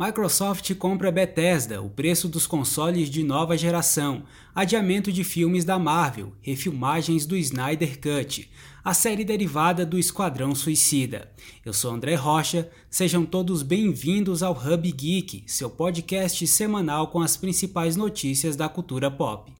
Microsoft compra Bethesda, o preço dos consoles de nova geração, adiamento de filmes da Marvel, refilmagens do Snyder Cut, a série derivada do Esquadrão Suicida. Eu sou André Rocha, sejam todos bem-vindos ao Hub Geek, seu podcast semanal com as principais notícias da cultura pop.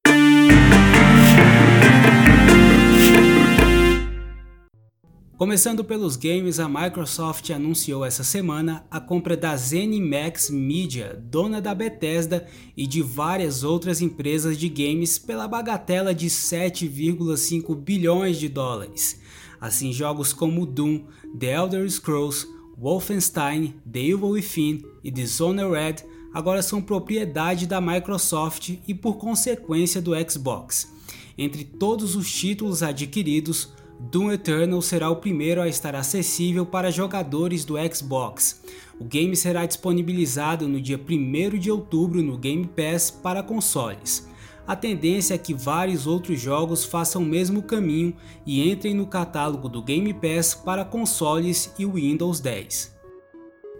Começando pelos games, a Microsoft anunciou essa semana a compra da ZeniMax Media, dona da Bethesda e de várias outras empresas de games pela bagatela de 7,5 bilhões de dólares. Assim, jogos como Doom, The Elder Scrolls, Wolfenstein, The Evil Within e Dishonored agora são propriedade da Microsoft e por consequência do Xbox. Entre todos os títulos adquiridos, Doom Eternal será o primeiro a estar acessível para jogadores do Xbox. O game será disponibilizado no dia 1 de outubro no Game Pass para consoles. A tendência é que vários outros jogos façam o mesmo caminho e entrem no catálogo do Game Pass para consoles e Windows 10.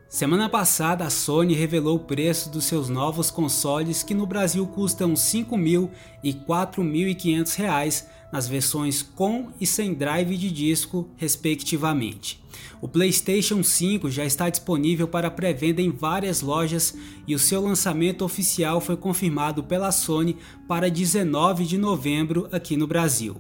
Semana passada, a Sony revelou o preço dos seus novos consoles que no Brasil custam R$ 5.000 e R$ 4.500 nas versões com e sem drive de disco, respectivamente. O PlayStation 5 já está disponível para pré-venda em várias lojas e o seu lançamento oficial foi confirmado pela Sony para 19 de novembro aqui no Brasil.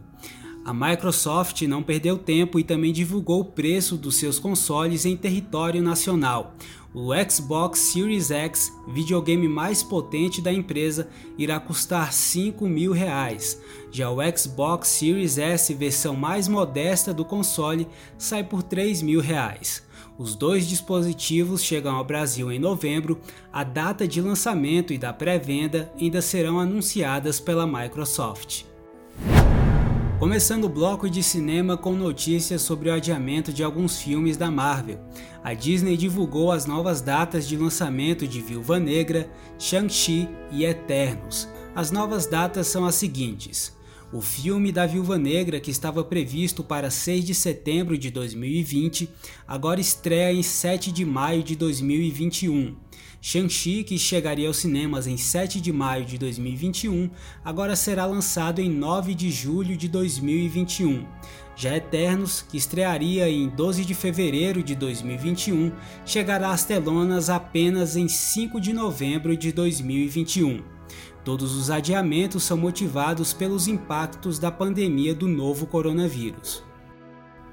A Microsoft não perdeu tempo e também divulgou o preço dos seus consoles em território nacional. O Xbox Series X, videogame mais potente da empresa, irá custar 5 mil reais. Já o Xbox Series S, versão mais modesta do console, sai por 3 mil reais. Os dois dispositivos chegam ao Brasil em novembro. A data de lançamento e da pré-venda ainda serão anunciadas pela Microsoft. Começando o bloco de cinema com notícias sobre o adiamento de alguns filmes da Marvel. A Disney divulgou as novas datas de lançamento de Viúva Negra, Shang-Chi e Eternos. As novas datas são as seguintes: o filme da Viúva Negra, que estava previsto para 6 de setembro de 2020, agora estreia em 7 de maio de 2021. Shang-Chi, que chegaria aos cinemas em 7 de maio de 2021, agora será lançado em 9 de julho de 2021. Já Eternos, que estrearia em 12 de fevereiro de 2021, chegará às telonas apenas em 5 de novembro de 2021. Todos os adiamentos são motivados pelos impactos da pandemia do novo coronavírus.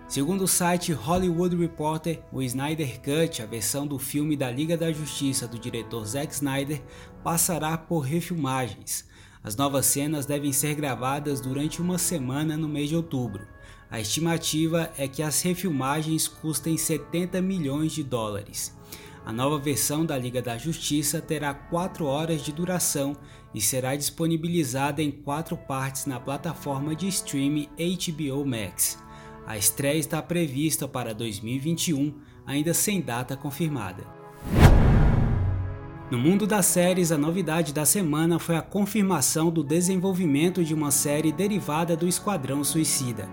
Segundo o site Hollywood Reporter, o Snyder Cut, a versão do filme da Liga da Justiça do diretor Zack Snyder, passará por refilmagens. As novas cenas devem ser gravadas durante uma semana no mês de outubro. A estimativa é que as refilmagens custem 70 milhões de dólares. A nova versão da Liga da Justiça terá 4 horas de duração e será disponibilizada em quatro partes na plataforma de streaming HBO Max. A estreia está prevista para 2021, ainda sem data confirmada. No mundo das séries, a novidade da semana foi a confirmação do desenvolvimento de uma série derivada do Esquadrão Suicida.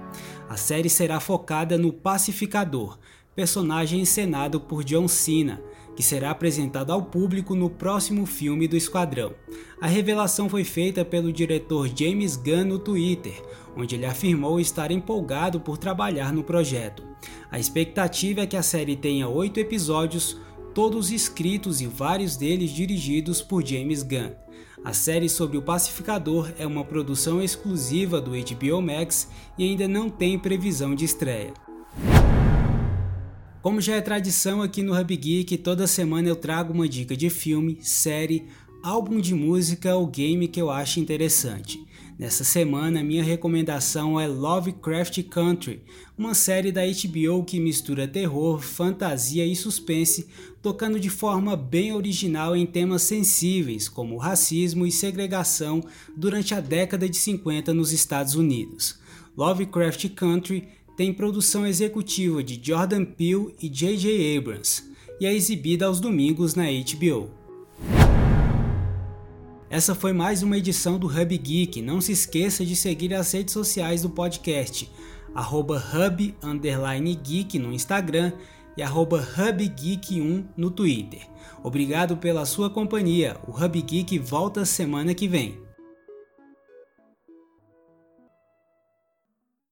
A série será focada no Pacificador, personagem encenado por John Cena, que será apresentado ao público no próximo filme do Esquadrão. A revelação foi feita pelo diretor James Gunn no Twitter, onde ele afirmou estar empolgado por trabalhar no projeto. A expectativa é que a série tenha oito episódios, todos escritos e vários deles dirigidos por James Gunn. A série sobre o pacificador é uma produção exclusiva do HBO Max e ainda não tem previsão de estreia. Como já é tradição aqui no Hub Geek, toda semana eu trago uma dica de filme, série, álbum de música ou game que eu acho interessante. Nessa semana, minha recomendação é Lovecraft Country, uma série da HBO que mistura terror, fantasia e suspense, tocando de forma bem original em temas sensíveis como racismo e segregação durante a década de 50 nos Estados Unidos. Lovecraft Country tem produção executiva de Jordan Peele e J.J. Abrams e é exibida aos domingos na HBO. Essa foi mais uma edição do Hub Geek. Não se esqueça de seguir as redes sociais do podcast, arroba Hub Geek no Instagram e HubGeek1 no Twitter. Obrigado pela sua companhia. O Hub Geek volta semana que vem.